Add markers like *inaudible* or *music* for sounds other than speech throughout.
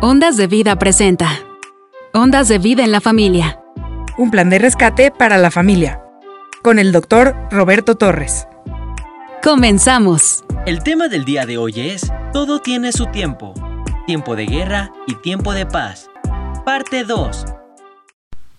Ondas de Vida presenta. Ondas de Vida en la Familia. Un plan de rescate para la familia. Con el doctor Roberto Torres. Comenzamos. El tema del día de hoy es Todo tiene su tiempo. Tiempo de guerra y tiempo de paz. Parte 2.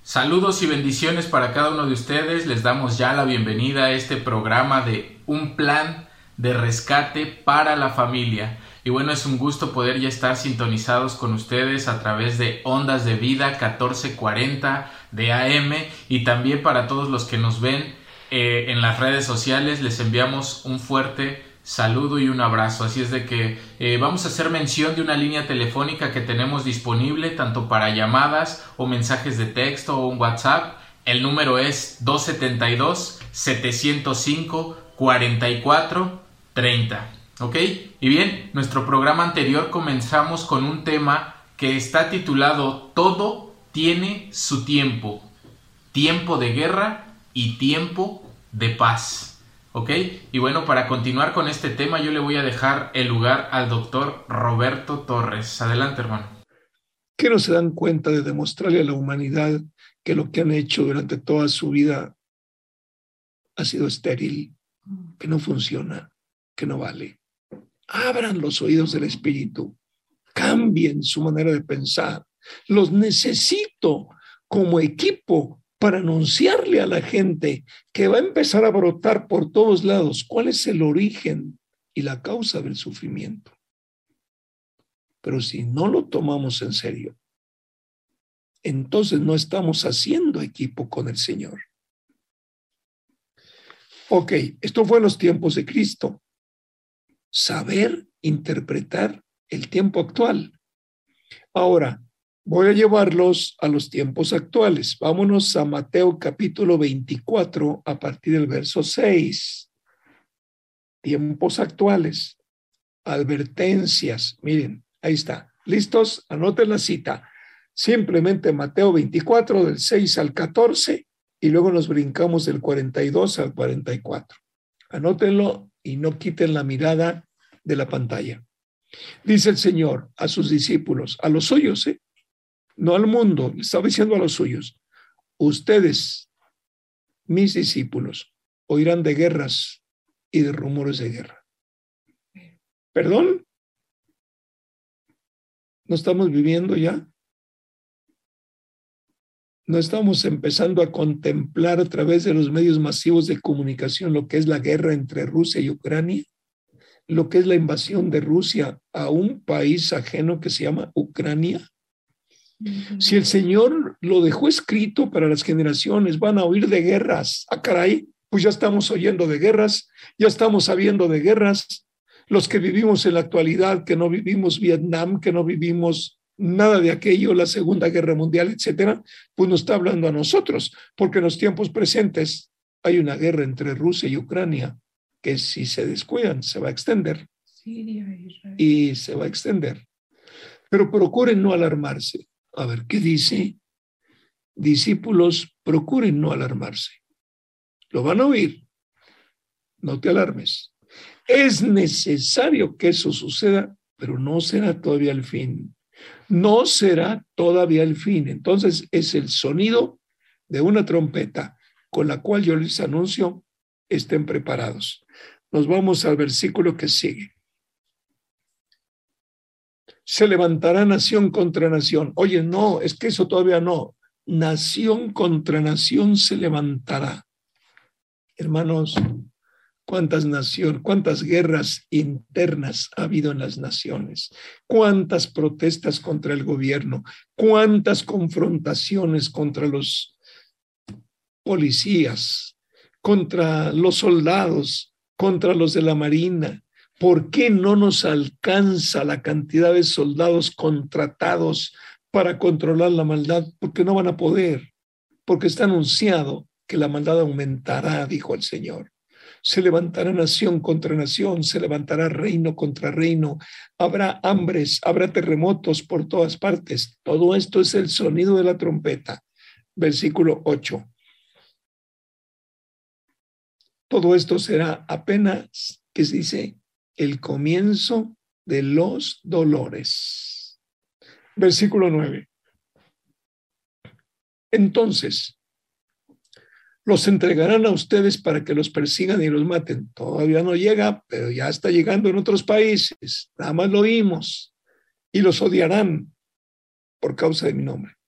Saludos y bendiciones para cada uno de ustedes. Les damos ya la bienvenida a este programa de Un plan de rescate para la familia. Y bueno, es un gusto poder ya estar sintonizados con ustedes a través de Ondas de Vida 1440 de AM y también para todos los que nos ven eh, en las redes sociales les enviamos un fuerte saludo y un abrazo. Así es de que eh, vamos a hacer mención de una línea telefónica que tenemos disponible tanto para llamadas o mensajes de texto o un WhatsApp. El número es 272 705 44 30. ¿Ok? Y bien, nuestro programa anterior comenzamos con un tema que está titulado Todo tiene su tiempo. Tiempo de guerra y tiempo de paz. ¿Ok? Y bueno, para continuar con este tema yo le voy a dejar el lugar al doctor Roberto Torres. Adelante, hermano. ¿Qué no se dan cuenta de demostrarle a la humanidad que lo que han hecho durante toda su vida ha sido estéril, que no funciona, que no vale? Abran los oídos del Espíritu, cambien su manera de pensar. Los necesito como equipo para anunciarle a la gente que va a empezar a brotar por todos lados cuál es el origen y la causa del sufrimiento. Pero si no lo tomamos en serio, entonces no estamos haciendo equipo con el Señor. Ok, esto fue en los tiempos de Cristo saber interpretar el tiempo actual. Ahora, voy a llevarlos a los tiempos actuales. Vámonos a Mateo capítulo 24 a partir del verso 6. Tiempos actuales. Advertencias. Miren, ahí está. ¿Listos? Anoten la cita. Simplemente Mateo 24 del 6 al 14 y luego nos brincamos del 42 al 44. Anótenlo y no quiten la mirada de la pantalla. Dice el Señor a sus discípulos, a los suyos, ¿eh? no al mundo, estaba diciendo a los suyos, ustedes, mis discípulos, oirán de guerras y de rumores de guerra. ¿Perdón? ¿No estamos viviendo ya? ¿No estamos empezando a contemplar a través de los medios masivos de comunicación lo que es la guerra entre Rusia y Ucrania? Lo que es la invasión de Rusia a un país ajeno que se llama Ucrania. Si el Señor lo dejó escrito para las generaciones, van a oír de guerras. Ah, caray, pues ya estamos oyendo de guerras, ya estamos sabiendo de guerras. Los que vivimos en la actualidad, que no vivimos Vietnam, que no vivimos nada de aquello, la Segunda Guerra Mundial, etcétera, pues nos está hablando a nosotros, porque en los tiempos presentes hay una guerra entre Rusia y Ucrania que si se descuidan se va a extender. Y se va a extender. Pero procuren no alarmarse. A ver, ¿qué dice? Discípulos, procuren no alarmarse. Lo van a oír. No te alarmes. Es necesario que eso suceda, pero no será todavía el fin no será todavía el fin. Entonces es el sonido de una trompeta con la cual yo les anuncio, estén preparados. Nos vamos al versículo que sigue. Se levantará nación contra nación. Oye, no, es que eso todavía no. Nación contra nación se levantará. Hermanos, cuántas naciones, cuántas guerras internas ha habido en las naciones, cuántas protestas contra el gobierno, cuántas confrontaciones contra los policías, contra los soldados, contra los de la marina. ¿Por qué no nos alcanza la cantidad de soldados contratados para controlar la maldad? Porque no van a poder, porque está anunciado que la maldad aumentará, dijo el Señor. Se levantará nación contra nación, se levantará reino contra reino, habrá hambres, habrá terremotos por todas partes. Todo esto es el sonido de la trompeta. Versículo 8. Todo esto será apenas, que se dice, el comienzo de los dolores. Versículo 9. Entonces, los entregarán a ustedes para que los persigan y los maten. Todavía no llega, pero ya está llegando en otros países. Nada más lo oímos. Y los odiarán por causa de mi nombre.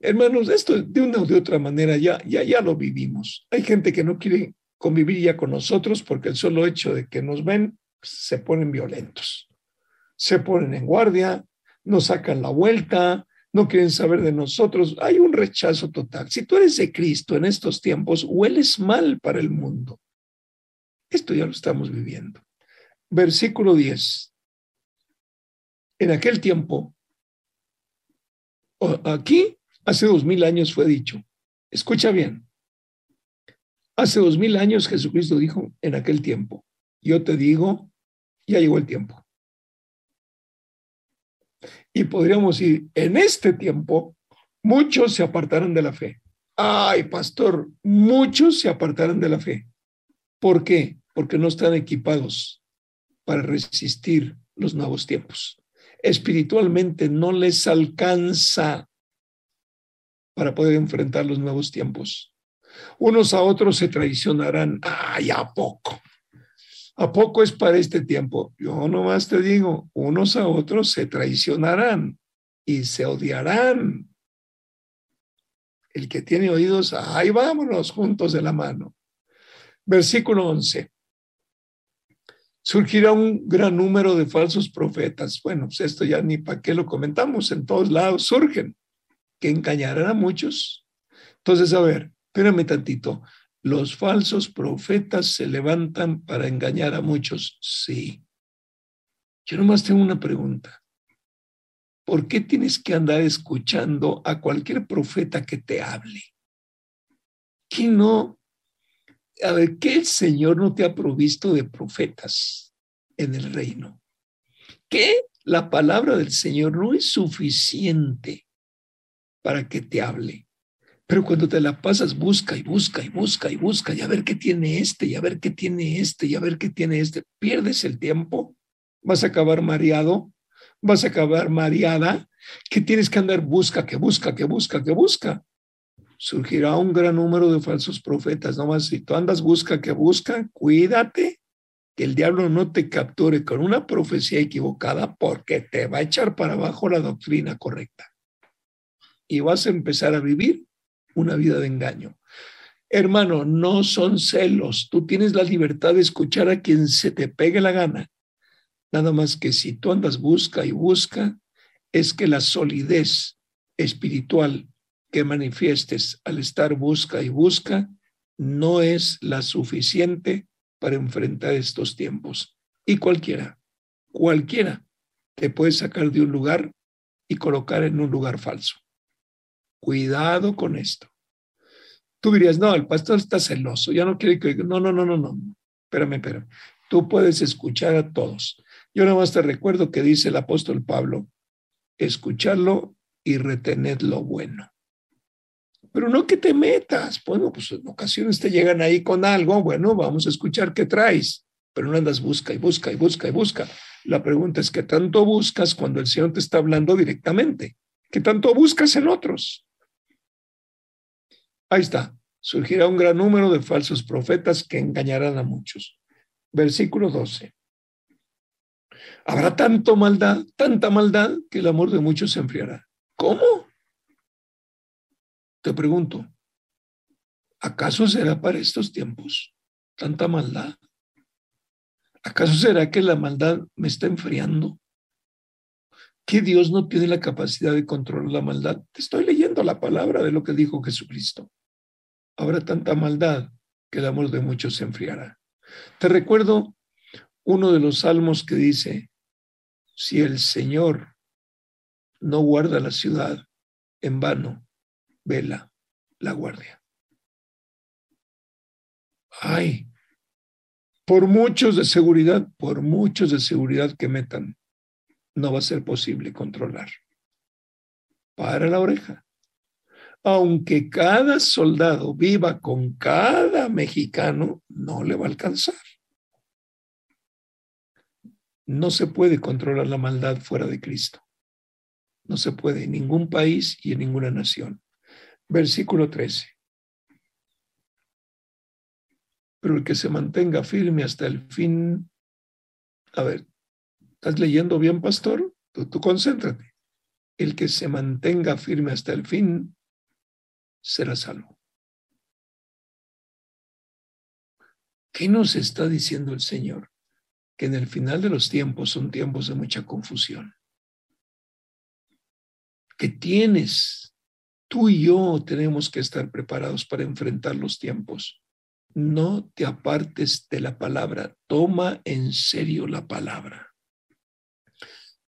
Hermanos, esto de una u de otra manera ya, ya, ya lo vivimos. Hay gente que no quiere convivir ya con nosotros porque el solo hecho de que nos ven pues, se ponen violentos. Se ponen en guardia, nos sacan la vuelta, no quieren saber de nosotros. Hay un rechazo total. Si tú eres de Cristo en estos tiempos, hueles mal para el mundo. Esto ya lo estamos viviendo. Versículo 10. En aquel tiempo, aquí, hace dos mil años fue dicho, escucha bien, hace dos mil años Jesucristo dijo en aquel tiempo, yo te digo, ya llegó el tiempo. Y podríamos decir, en este tiempo, muchos se apartaron de la fe. Ay, pastor, muchos se apartaron de la fe. ¿Por qué? Porque no están equipados para resistir los nuevos tiempos. Espiritualmente no les alcanza para poder enfrentar los nuevos tiempos. Unos a otros se traicionarán. Ay, ¿a poco? ¿A poco es para este tiempo? Yo nomás te digo, unos a otros se traicionarán y se odiarán. El que tiene oídos, ahí vámonos juntos de la mano. Versículo 11. Surgirá un gran número de falsos profetas. Bueno, pues esto ya ni para qué lo comentamos, en todos lados surgen, que engañarán a muchos. Entonces, a ver, espérame tantito. ¿Los falsos profetas se levantan para engañar a muchos? Sí. Yo nomás tengo una pregunta. ¿Por qué tienes que andar escuchando a cualquier profeta que te hable? ¿Qué no? A ver, ¿qué el Señor no te ha provisto de profetas en el reino? ¿Qué la palabra del Señor no es suficiente para que te hable? Pero cuando te la pasas, busca y busca y busca y busca y a ver qué tiene este y a ver qué tiene este y a ver qué tiene este, pierdes el tiempo, vas a acabar mareado, vas a acabar mareada, que tienes que andar busca, que busca, que busca, que busca. Surgirá un gran número de falsos profetas, nomás si tú andas busca, que busca, cuídate que el diablo no te capture con una profecía equivocada porque te va a echar para abajo la doctrina correcta. Y vas a empezar a vivir una vida de engaño. Hermano, no son celos. Tú tienes la libertad de escuchar a quien se te pegue la gana. Nada más que si tú andas busca y busca, es que la solidez espiritual que manifiestes al estar busca y busca no es la suficiente para enfrentar estos tiempos. Y cualquiera, cualquiera te puede sacar de un lugar y colocar en un lugar falso. Cuidado con esto. Tú dirías, no, el pastor está celoso, ya no quiere que... No, no, no, no, no. Espérame, espérame. Tú puedes escuchar a todos. Yo nada más te recuerdo que dice el apóstol Pablo, escucharlo y retener lo bueno. Pero no que te metas. Bueno, pues en ocasiones te llegan ahí con algo, bueno, vamos a escuchar qué traes, pero no andas busca y busca y busca y busca. La pregunta es, ¿qué tanto buscas cuando el Señor te está hablando directamente? ¿Qué tanto buscas en otros? Ahí está. Surgirá un gran número de falsos profetas que engañarán a muchos. Versículo 12. Habrá tanto maldad, tanta maldad, que el amor de muchos se enfriará. ¿Cómo? Te pregunto, ¿acaso será para estos tiempos tanta maldad? ¿Acaso será que la maldad me está enfriando? ¿Que Dios no tiene la capacidad de controlar la maldad? Te estoy leyendo la palabra de lo que dijo Jesucristo habrá tanta maldad que el amor de muchos se enfriará. Te recuerdo uno de los salmos que dice, si el Señor no guarda la ciudad, en vano vela la guardia. Ay, por muchos de seguridad, por muchos de seguridad que metan, no va a ser posible controlar. Para la oreja aunque cada soldado viva con cada mexicano, no le va a alcanzar. No se puede controlar la maldad fuera de Cristo. No se puede en ningún país y en ninguna nación. Versículo 13. Pero el que se mantenga firme hasta el fin. A ver, ¿estás leyendo bien, pastor? Tú, tú concéntrate. El que se mantenga firme hasta el fin será salvo. ¿Qué nos está diciendo el Señor? Que en el final de los tiempos son tiempos de mucha confusión. Que tienes, tú y yo tenemos que estar preparados para enfrentar los tiempos. No te apartes de la palabra, toma en serio la palabra.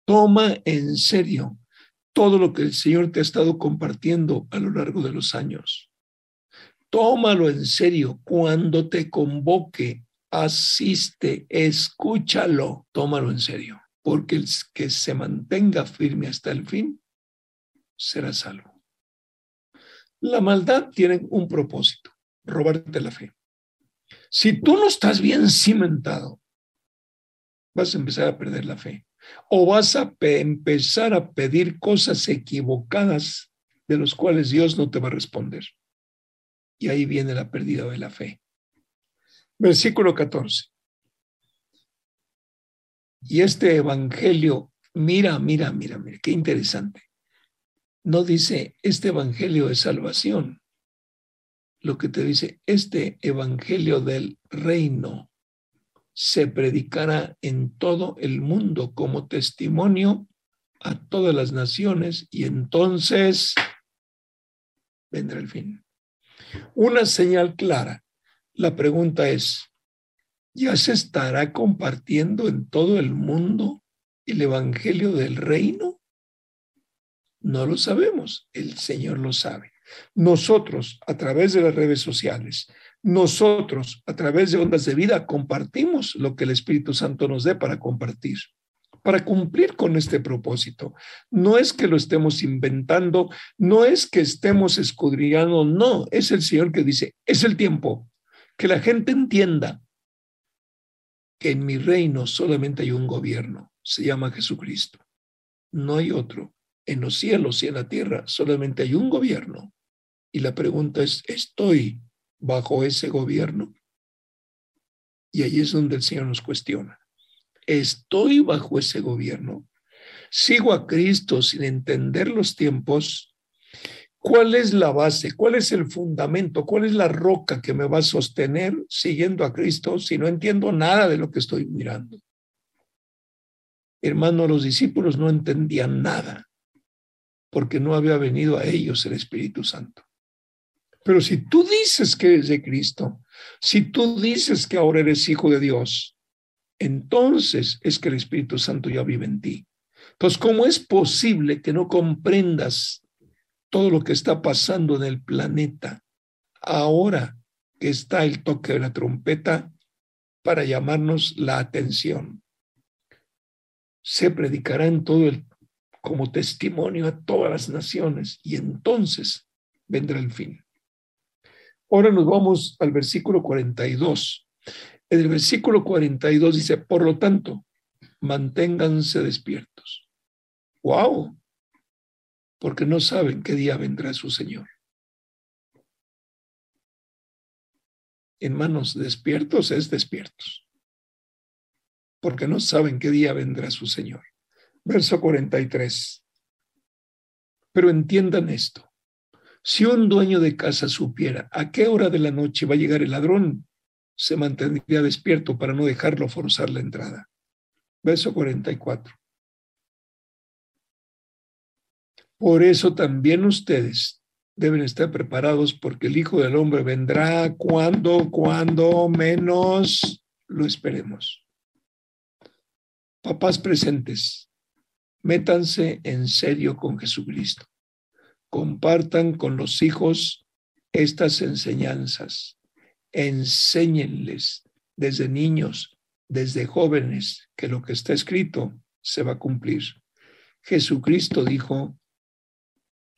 Toma en serio todo lo que el Señor te ha estado compartiendo a lo largo de los años tómalo en serio. Cuando te convoque, asiste, escúchalo, tómalo en serio, porque el que se mantenga firme hasta el fin será salvo. La maldad tiene un propósito, robarte la fe. Si tú no estás bien cimentado, vas a empezar a perder la fe o vas a empezar a pedir cosas equivocadas de los cuales Dios no te va a responder. Y ahí viene la pérdida de la fe. Versículo 14. Y este evangelio, mira, mira, mira, mira, qué interesante. No dice este evangelio de salvación. Lo que te dice, este evangelio del reino se predicará en todo el mundo como testimonio a todas las naciones y entonces vendrá el fin. Una señal clara. La pregunta es, ¿ya se estará compartiendo en todo el mundo el Evangelio del Reino? No lo sabemos, el Señor lo sabe. Nosotros, a través de las redes sociales, nosotros, a través de ondas de vida, compartimos lo que el Espíritu Santo nos dé para compartir para cumplir con este propósito. No es que lo estemos inventando, no es que estemos escudriñando, no, es el Señor que dice, es el tiempo, que la gente entienda que en mi reino solamente hay un gobierno, se llama Jesucristo. No hay otro. En los cielos y en la tierra solamente hay un gobierno. Y la pregunta es, ¿estoy bajo ese gobierno? Y ahí es donde el Señor nos cuestiona estoy bajo ese gobierno, sigo a Cristo sin entender los tiempos, ¿cuál es la base? ¿Cuál es el fundamento? ¿Cuál es la roca que me va a sostener siguiendo a Cristo si no entiendo nada de lo que estoy mirando? Hermano, los discípulos no entendían nada porque no había venido a ellos el Espíritu Santo. Pero si tú dices que eres de Cristo, si tú dices que ahora eres hijo de Dios, entonces es que el Espíritu Santo ya vive en ti. Entonces, ¿cómo es posible que no comprendas todo lo que está pasando en el planeta ahora que está el toque de la trompeta para llamarnos la atención? Se predicará en todo el como testimonio a todas las naciones y entonces vendrá el fin. Ahora nos vamos al versículo 42. En el versículo 42 dice, por lo tanto, manténganse despiertos. ¡Wow! Porque no saben qué día vendrá su Señor. En manos despiertos es despiertos. Porque no saben qué día vendrá su Señor. Verso 43. Pero entiendan esto. Si un dueño de casa supiera a qué hora de la noche va a llegar el ladrón, se mantendría despierto para no dejarlo forzar la entrada. Verso 44. Por eso también ustedes deben estar preparados porque el Hijo del Hombre vendrá cuando, cuando menos lo esperemos. Papás presentes, métanse en serio con Jesucristo. Compartan con los hijos estas enseñanzas enséñenles desde niños, desde jóvenes, que lo que está escrito se va a cumplir. Jesucristo dijo,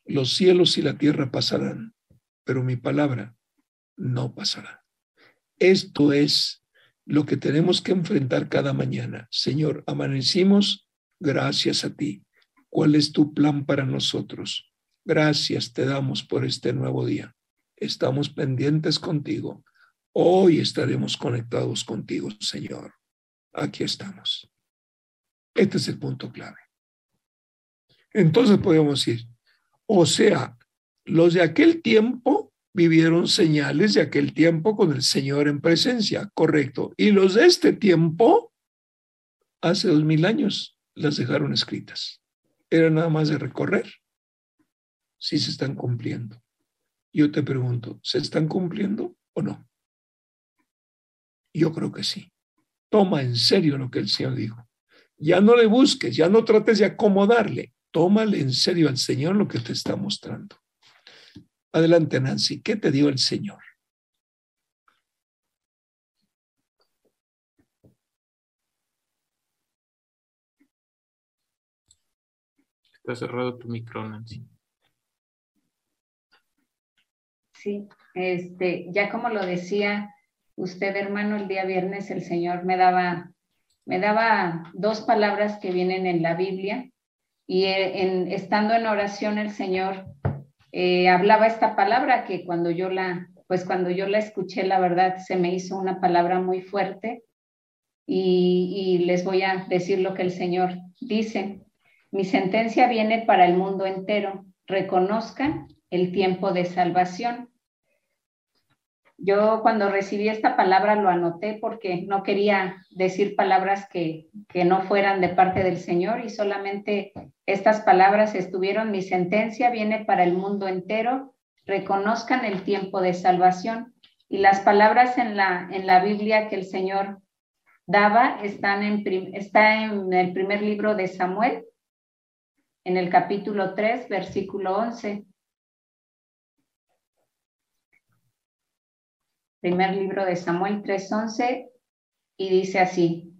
los cielos y la tierra pasarán, pero mi palabra no pasará. Esto es lo que tenemos que enfrentar cada mañana. Señor, amanecimos gracias a ti. cuál es tu plan para nosotros. Gracias te damos por este nuevo día. Estamos pendientes contigo. Hoy estaremos conectados contigo, Señor. Aquí estamos. Este es el punto clave. Entonces podemos decir, o sea, los de aquel tiempo vivieron señales de aquel tiempo con el Señor en presencia, correcto. Y los de este tiempo, hace dos mil años, las dejaron escritas. Era nada más de recorrer si se están cumpliendo. Yo te pregunto, ¿se están cumpliendo o no? Yo creo que sí. Toma en serio lo que el Señor dijo. Ya no le busques, ya no trates de acomodarle. Tómale en serio al Señor lo que te está mostrando. Adelante, Nancy. ¿Qué te dio el Señor? Está cerrado tu micro, Nancy. Sí, este, ya como lo decía usted, hermano, el día viernes el Señor me daba, me daba dos palabras que vienen en la Biblia y eh, en, estando en oración el Señor eh, hablaba esta palabra que cuando yo la, pues cuando yo la escuché, la verdad se me hizo una palabra muy fuerte y, y les voy a decir lo que el Señor dice. Mi sentencia viene para el mundo entero. Reconozcan el tiempo de salvación. Yo cuando recibí esta palabra lo anoté porque no quería decir palabras que, que, no fueran de parte del Señor y solamente estas palabras estuvieron, mi sentencia viene para el mundo entero, reconozcan el tiempo de salvación. Y las palabras en la, en la Biblia que el Señor daba están en, está en el primer libro de Samuel, en el capítulo 3, versículo 11. Primer libro de Samuel 3:11, y dice así,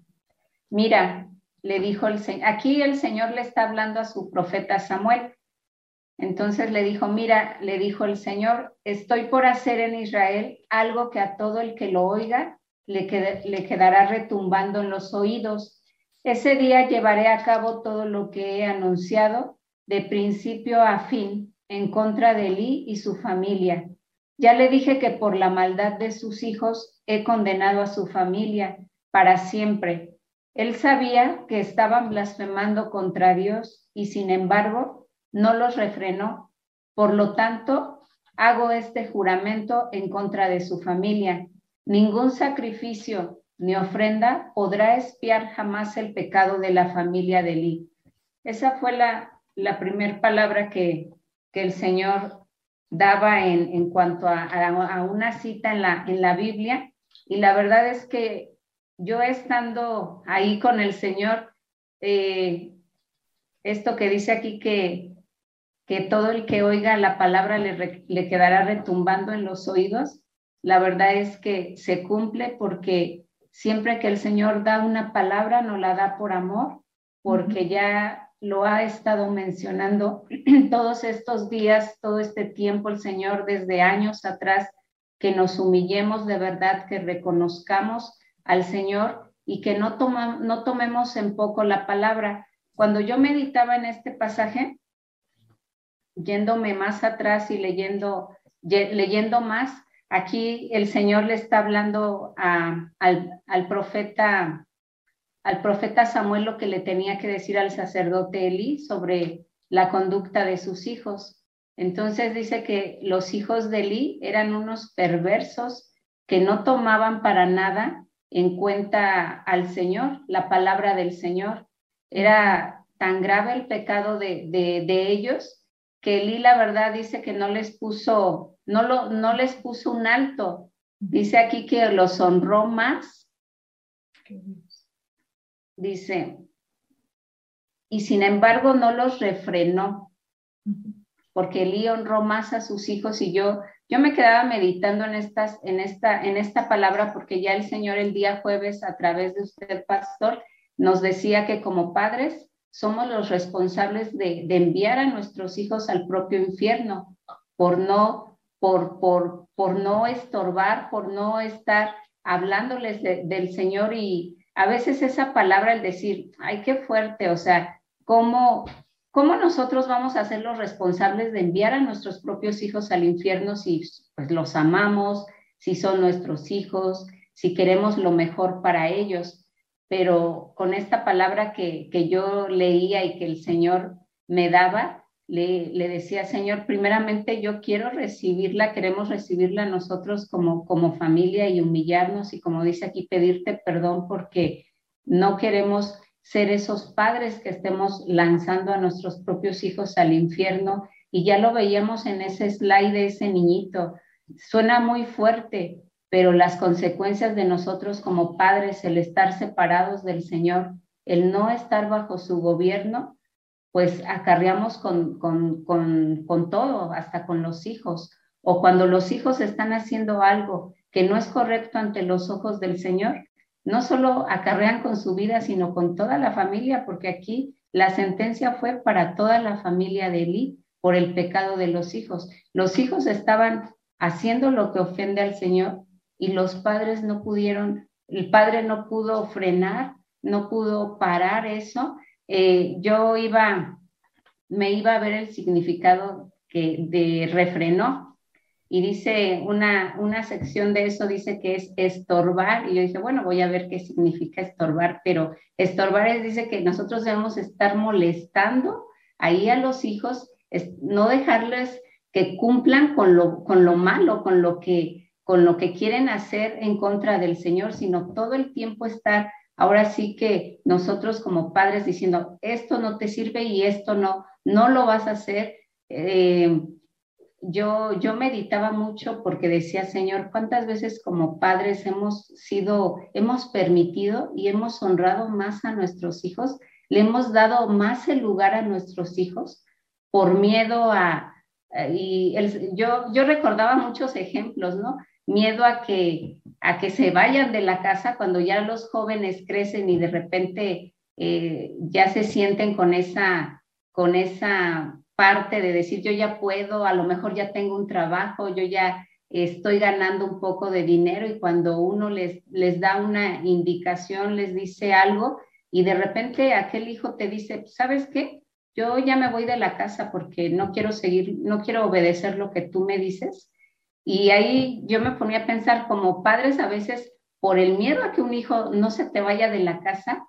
mira, le dijo el Señor, aquí el Señor le está hablando a su profeta Samuel. Entonces le dijo, mira, le dijo el Señor, estoy por hacer en Israel algo que a todo el que lo oiga le, le quedará retumbando en los oídos. Ese día llevaré a cabo todo lo que he anunciado de principio a fin en contra de Eli y su familia ya le dije que por la maldad de sus hijos he condenado a su familia para siempre. Él sabía que estaban blasfemando contra Dios y sin embargo no los refrenó. Por lo tanto, hago este juramento en contra de su familia. Ningún sacrificio ni ofrenda podrá espiar jamás el pecado de la familia de Eli. Esa fue la, la primera palabra que, que el Señor daba en, en cuanto a, a, una cita en la, en la Biblia. Y la verdad es que yo estando ahí con el Señor, eh, esto que dice aquí que, que todo el que oiga la palabra le, le quedará retumbando en los oídos, la verdad es que se cumple porque siempre que el Señor da una palabra, no la da por amor, porque ya lo ha estado mencionando *clears throat* todos estos días, todo este tiempo, el Señor desde años atrás, que nos humillemos de verdad, que reconozcamos al Señor y que no, no tomemos en poco la palabra. Cuando yo meditaba en este pasaje, yéndome más atrás y leyendo, leyendo más, aquí el Señor le está hablando al, al profeta al profeta Samuel lo que le tenía que decir al sacerdote Eli sobre la conducta de sus hijos. Entonces dice que los hijos de Eli eran unos perversos que no tomaban para nada en cuenta al Señor, la palabra del Señor. Era tan grave el pecado de, de, ellos que Eli la verdad dice que no les puso, no, lo, no les puso un alto. Dice aquí que los honró más dice, y sin embargo no los refrenó, porque Elí honró más a sus hijos y yo, yo me quedaba meditando en, estas, en, esta, en esta palabra porque ya el Señor el día jueves a través de usted, pastor, nos decía que como padres somos los responsables de, de enviar a nuestros hijos al propio infierno por no, por, por, por no estorbar, por no estar hablándoles del Señor y, a veces esa palabra, el decir, ay, qué fuerte, o sea, cómo, ¿cómo nosotros vamos a ser los responsables de enviar a nuestros propios hijos al infierno si pues, los amamos, si son nuestros hijos, si queremos lo mejor para ellos? Pero con esta palabra que, que yo leía y que el Señor me daba, le, decía, Señor, primeramente yo quiero recibirla, queremos recibirla nosotros como, como familia y humillarnos y como dice aquí, pedirte perdón porque no queremos ser esos padres que estemos lanzando a nuestros propios hijos al infierno. Y ya lo veíamos en ese slide de ese niñito. Suena muy fuerte, pero las consecuencias de nosotros como padres, el estar separados del Señor, el no estar bajo su gobierno, pues acarreamos con, con, con, con todo, hasta con los hijos. O cuando los hijos están haciendo algo que no es correcto ante los ojos del Señor, no solo acarrean con su vida, sino con toda la familia, porque aquí la sentencia fue para toda la familia de Eli por el pecado de los hijos. Los hijos estaban haciendo lo que ofende al Señor y los padres no pudieron, el padre no pudo frenar, no pudo parar eso. Eh, yo iba, me iba a ver el significado que de refrenó, y dice una, una sección de eso, dice que es estorbar, y yo dije, bueno, voy a ver qué significa estorbar, pero estorbar es, dice que nosotros debemos estar molestando ahí a los hijos, no dejarles que cumplan con lo, con lo malo, con lo, que, con lo que quieren hacer en contra del Señor, sino todo el tiempo estar, ahora sí que nosotros como padres diciendo, esto no te sirve y esto no, no lo vas a hacer. Eh, yo, yo meditaba mucho porque decía, Señor, ¿cuántas veces como padres hemos sido, hemos permitido y hemos honrado más a nuestros hijos? Le hemos dado más el lugar a nuestros hijos por miedo a, y yo, yo recordaba muchos ejemplos, ¿no? Miedo a que, a que se vayan de la casa cuando ya los jóvenes crecen y de repente eh, ya se sienten con esa, con esa parte de decir, yo ya puedo, a lo mejor ya tengo un trabajo, yo ya estoy ganando un poco de dinero y cuando uno les, les da una indicación, les dice algo y de repente aquel hijo te dice, ¿sabes qué? Yo ya me voy de la casa porque no quiero seguir, no quiero obedecer lo que tú me dices. Y ahí yo me ponía a pensar como padres a veces por el miedo a que un hijo no se te vaya de la casa,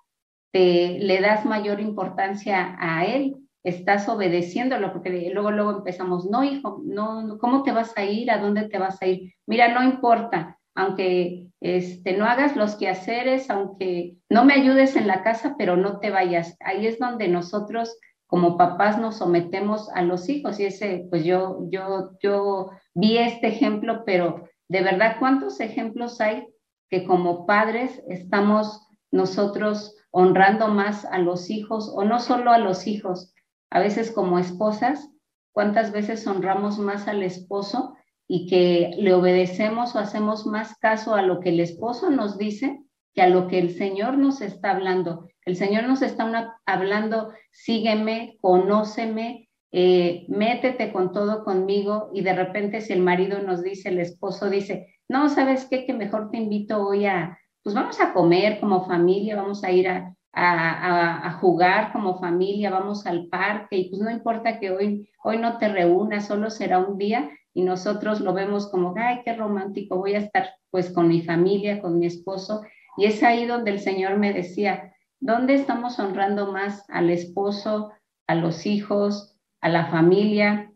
te le das mayor importancia a él estás obedeciéndolo, porque luego, luego empezamos, no, hijo, no, ¿cómo te vas a ir? ¿A dónde te vas a ir? Mira, no importa, aunque este, no hagas los quehaceres, aunque no me ayudes en la casa, pero no te vayas. Ahí es donde nosotros como papás nos sometemos a los hijos. Y ese, pues yo, yo, yo vi este ejemplo, pero de verdad, ¿cuántos ejemplos hay que como padres estamos nosotros honrando más a los hijos o no solo a los hijos, a veces como esposas, cuántas veces honramos más al esposo y que le obedecemos o hacemos más caso a lo que el esposo nos dice que a lo que el Señor nos está hablando. El Señor nos está hablando, sígueme, conóceme, eh, métete con todo conmigo y de repente si el marido nos dice, el esposo dice, no, ¿sabes qué? Que mejor te invito hoy a, pues vamos a comer como familia, vamos a ir a, a, jugar como familia, vamos al parque y pues no importa que hoy, hoy no te reúnas, solo será un día y nosotros lo vemos como, ay, qué romántico, voy a estar pues con mi familia, con mi esposo. Y es ahí donde el Señor me decía, ¿dónde estamos honrando más al esposo, a los hijos, a la familia,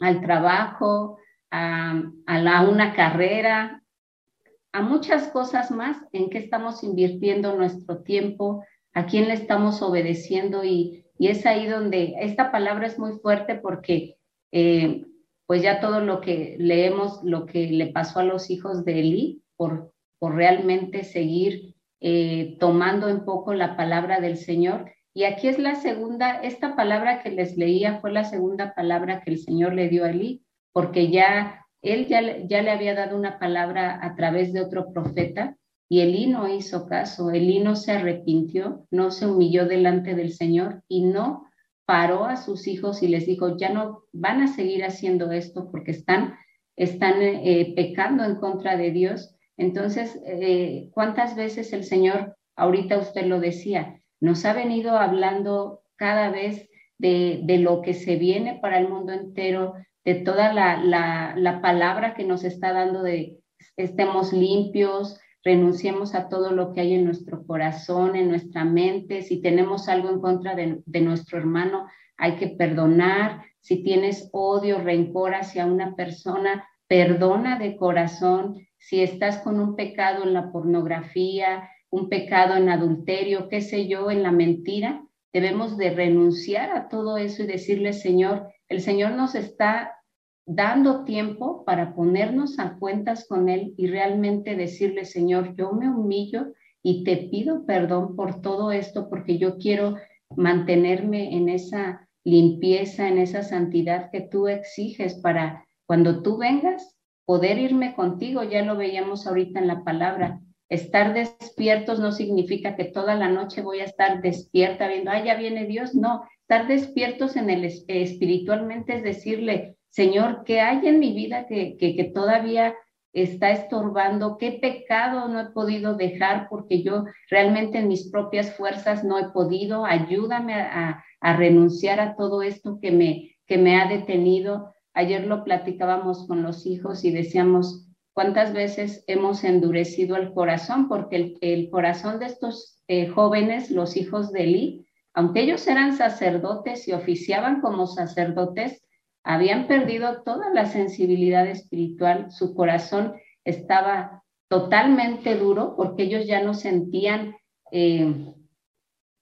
al trabajo, a, una carrera, a muchas cosas más en qué estamos invirtiendo nuestro tiempo, a quién le estamos obedeciendo y, es ahí donde esta palabra es muy fuerte porque eh, pues ya todo lo que leemos, lo que le pasó a los hijos de Eli por, por realmente seguir eh, tomando en poco la palabra del Señor. Y aquí es la segunda, esta palabra que les leía fue la segunda palabra que el Señor le dio a Eli, porque ya él ya, ya le había dado una palabra a través de otro profeta y Elí no hizo caso, Elí no se arrepintió, no se humilló delante del Señor y no paró a sus hijos y les dijo, ya no van a seguir haciendo esto porque están, están eh, pecando en contra de Dios. Entonces, eh, ¿cuántas veces el Señor, ahorita usted lo decía, nos ha venido hablando cada vez de, lo que se viene para el mundo entero, de toda la, la, la palabra que nos está dando de estemos limpios, renunciemos a todo lo que hay en nuestro corazón, en nuestra mente. Si tenemos algo en contra de, de, nuestro hermano, hay que perdonar. Si tienes odio, rencor hacia una persona, perdona de corazón. Si estás con un pecado en la pornografía, un pecado en adulterio, qué sé yo, en la mentira, debemos de renunciar a todo eso y decirle, Señor, el Señor nos está dando tiempo para ponernos a cuentas con Él y realmente decirle, Señor, yo me humillo y te pido perdón por todo esto porque yo quiero mantenerme en esa limpieza, en esa santidad que tú exiges para cuando tú vengas, poder irme contigo. Ya lo veíamos ahorita en la palabra. Estar despiertos no significa que toda la noche voy a estar despierta viendo, ah, ya viene Dios. No, estar despiertos en el espiritualmente es decirle, Señor, ¿qué hay en mi vida que, que, todavía está estorbando? ¿Qué pecado no he podido dejar porque yo realmente en mis propias fuerzas no he podido? Ayúdame a, a renunciar a todo esto que me, que me ha detenido. Ayer lo platicábamos con los hijos y decíamos, ¿cuántas veces hemos endurecido el corazón? Porque el, corazón de estos eh, jóvenes, los hijos de Eli, aunque ellos eran sacerdotes y oficiaban como sacerdotes, habían perdido toda la sensibilidad espiritual, su corazón estaba totalmente duro porque ellos ya no sentían, eh,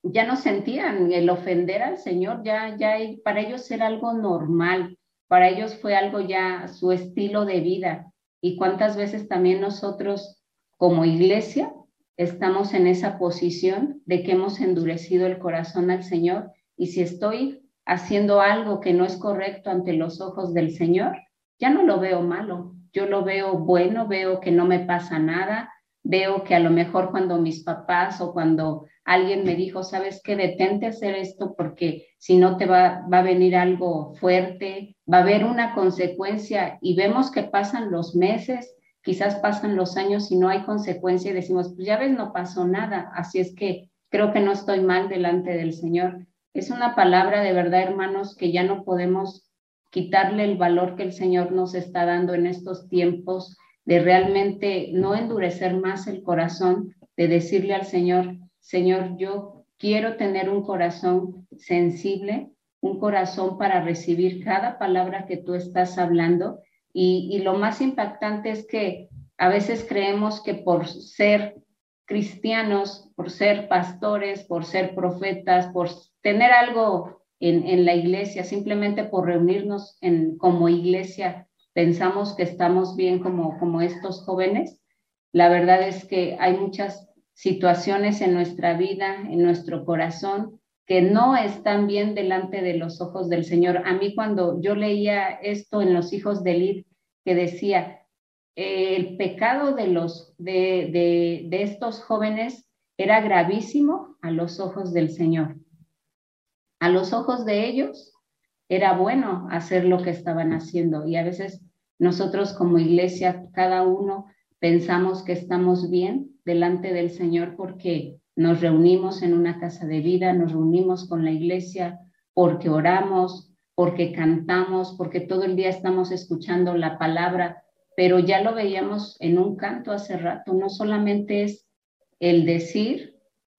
ya no sentían el ofender al Señor, ya, ya para ellos era algo normal, para ellos fue algo ya su estilo de vida. Y cuántas veces también nosotros como iglesia estamos en esa posición de que hemos endurecido el corazón al Señor. Y si estoy haciendo algo que no es correcto ante los ojos del Señor, ya no lo veo malo, yo lo veo bueno, veo que no me pasa nada, veo que a lo mejor cuando mis papás o cuando alguien me dijo, sabes qué, detente hacer esto porque si no te va, va a venir algo fuerte, va a haber una consecuencia y vemos que pasan los meses, quizás pasan los años y no hay consecuencia y decimos, pues ya ves, no pasó nada, así es que creo que no estoy mal delante del Señor. Es una palabra de verdad, hermanos, que ya no podemos quitarle el valor que el Señor nos está dando en estos tiempos, de realmente no endurecer más el corazón, de decirle al Señor, Señor, yo quiero tener un corazón sensible, un corazón para recibir cada palabra que tú estás hablando. Y, y lo más impactante es que a veces creemos que por ser cristianos, por ser pastores, por ser profetas, por tener algo en, la iglesia, simplemente por reunirnos en, como iglesia, pensamos que estamos bien como, como estos jóvenes. La verdad es que hay muchas situaciones en nuestra vida, en nuestro corazón, que no están bien delante de los ojos del Señor. A mí cuando yo leía esto en los hijos de Lid, que decía, el pecado de, los, de, de, de estos jóvenes era gravísimo a los ojos del Señor. A los ojos de ellos era bueno hacer lo que estaban haciendo y a veces nosotros como iglesia, cada uno pensamos que estamos bien delante del Señor porque nos reunimos en una casa de vida, nos reunimos con la iglesia porque oramos, porque cantamos, porque todo el día estamos escuchando la palabra, pero ya lo veíamos en un canto hace rato, no solamente es el decir,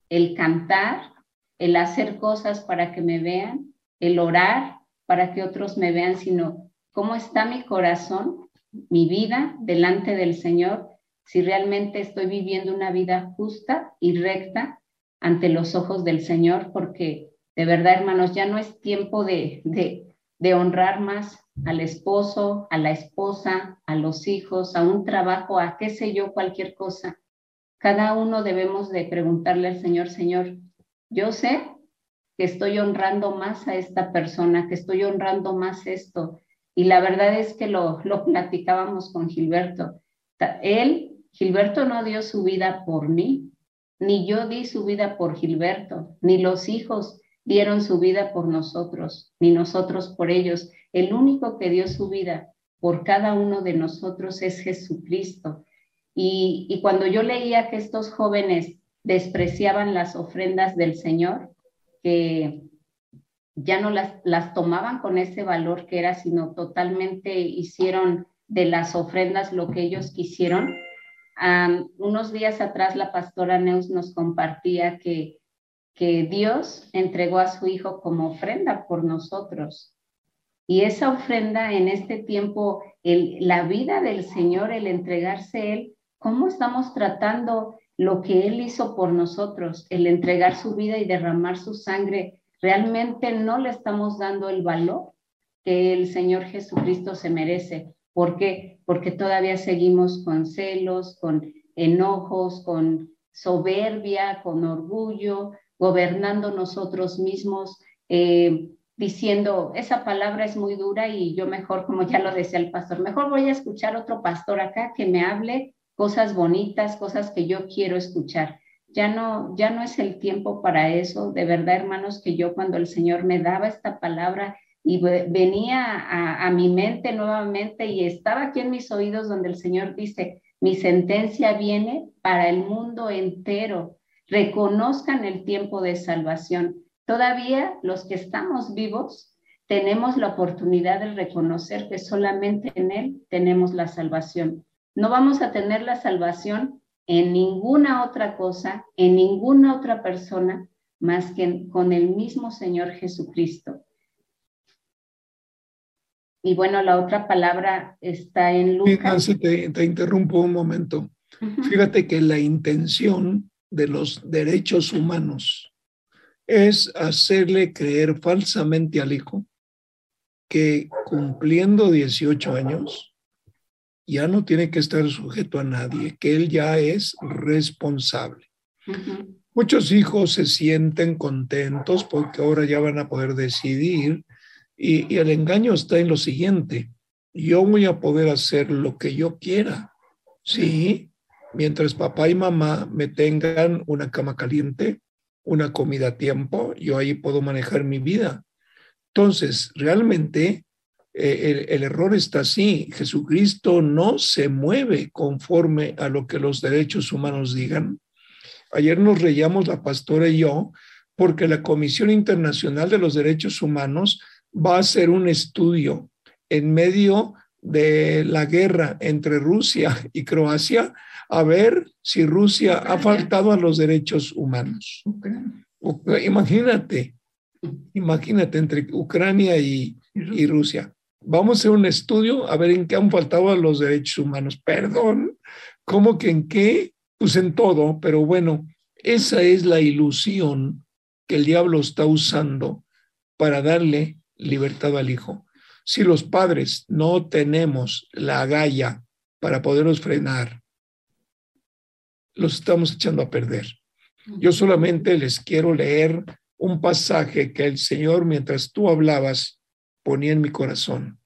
el cantar, el hacer cosas para que me vean, el orar para que otros me vean, sino cómo está mi corazón, mi vida delante del Señor, si realmente estoy viviendo una vida justa y recta ante los ojos del Señor, porque de verdad, hermanos, ya no es tiempo de, de, de honrar más al esposo, a la esposa, a los hijos, a un trabajo, a qué sé yo, cualquier cosa. Cada uno debemos de preguntarle al Señor, Señor, yo sé que estoy honrando más a esta persona, que estoy honrando más esto. Y la verdad es que lo, platicábamos con Gilberto. Él, Gilberto no dio su vida por mí, ni yo di su vida por Gilberto, ni los hijos dieron su vida por nosotros, ni nosotros por ellos. El único que dio su vida por cada uno de nosotros es Jesucristo. Y cuando yo leía que estos jóvenes despreciaban las ofrendas del Señor, que ya no las, las tomaban con ese valor que era, sino totalmente hicieron de las ofrendas lo que ellos quisieron. unos días atrás la pastora Neus nos compartía que, que Dios entregó a su Hijo como ofrenda por nosotros. Y esa ofrenda en este tiempo, el, la vida del Señor, el entregarse Él, ¿cómo estamos tratando lo que Él hizo por nosotros, el entregar su vida y derramar su sangre, realmente no le estamos dando el valor que el Señor Jesucristo se merece. ¿Por qué? Porque todavía seguimos con celos, con enojos, con soberbia, con orgullo, gobernando nosotros mismos, eh, diciendo, esa palabra es muy dura y yo mejor, como ya lo decía el pastor, mejor voy a escuchar otro pastor acá que me hable cosas bonitas, cosas que yo quiero escuchar. Ya no, ya no es el tiempo para eso. De verdad, hermanos, que yo cuando el Señor me daba esta palabra y venía a, a mi mente nuevamente y estaba aquí en mis oídos donde el Señor dice, mi sentencia viene para el mundo entero. Reconozcan el tiempo de salvación. Todavía los que estamos vivos tenemos la oportunidad de reconocer que solamente en Él tenemos la salvación. No vamos a tener la salvación en ninguna otra cosa, en ninguna otra persona, más que con el mismo Señor Jesucristo. Y bueno, la otra palabra está en Lucas. Te, te interrumpo un momento. Fíjate que la intención de los derechos humanos es hacerle creer falsamente al hijo que cumpliendo 18 años ya no tiene que estar sujeto a nadie, que él ya es responsable. Muchos hijos se sienten contentos porque ahora ya van a poder decidir y, y el engaño está en lo siguiente, yo voy a poder hacer lo que yo quiera, sí, mientras papá y mamá me tengan una cama caliente, una comida a tiempo, yo ahí puedo manejar mi vida. Entonces, realmente eh, el, error está así. Jesucristo no se mueve conforme a lo que los derechos humanos digan. Ayer nos reíamos la pastora y yo porque la Comisión Internacional de los Derechos Humanos va a hacer un estudio en medio de la guerra entre Rusia y Croacia a ver si Rusia ha faltado a los derechos humanos. Imagínate, imagínate entre Ucrania y, y Rusia vamos a hacer un estudio a ver en qué han faltado los derechos humanos. Perdón, ¿cómo que en qué? Pues en todo, pero bueno, esa es la ilusión que el diablo está usando para darle libertad al hijo. Si los padres no tenemos la agalla para poderlos frenar, los estamos echando a perder. Yo solamente les quiero leer un pasaje que el Señor, mientras tú hablabas, ponía en mi corazón.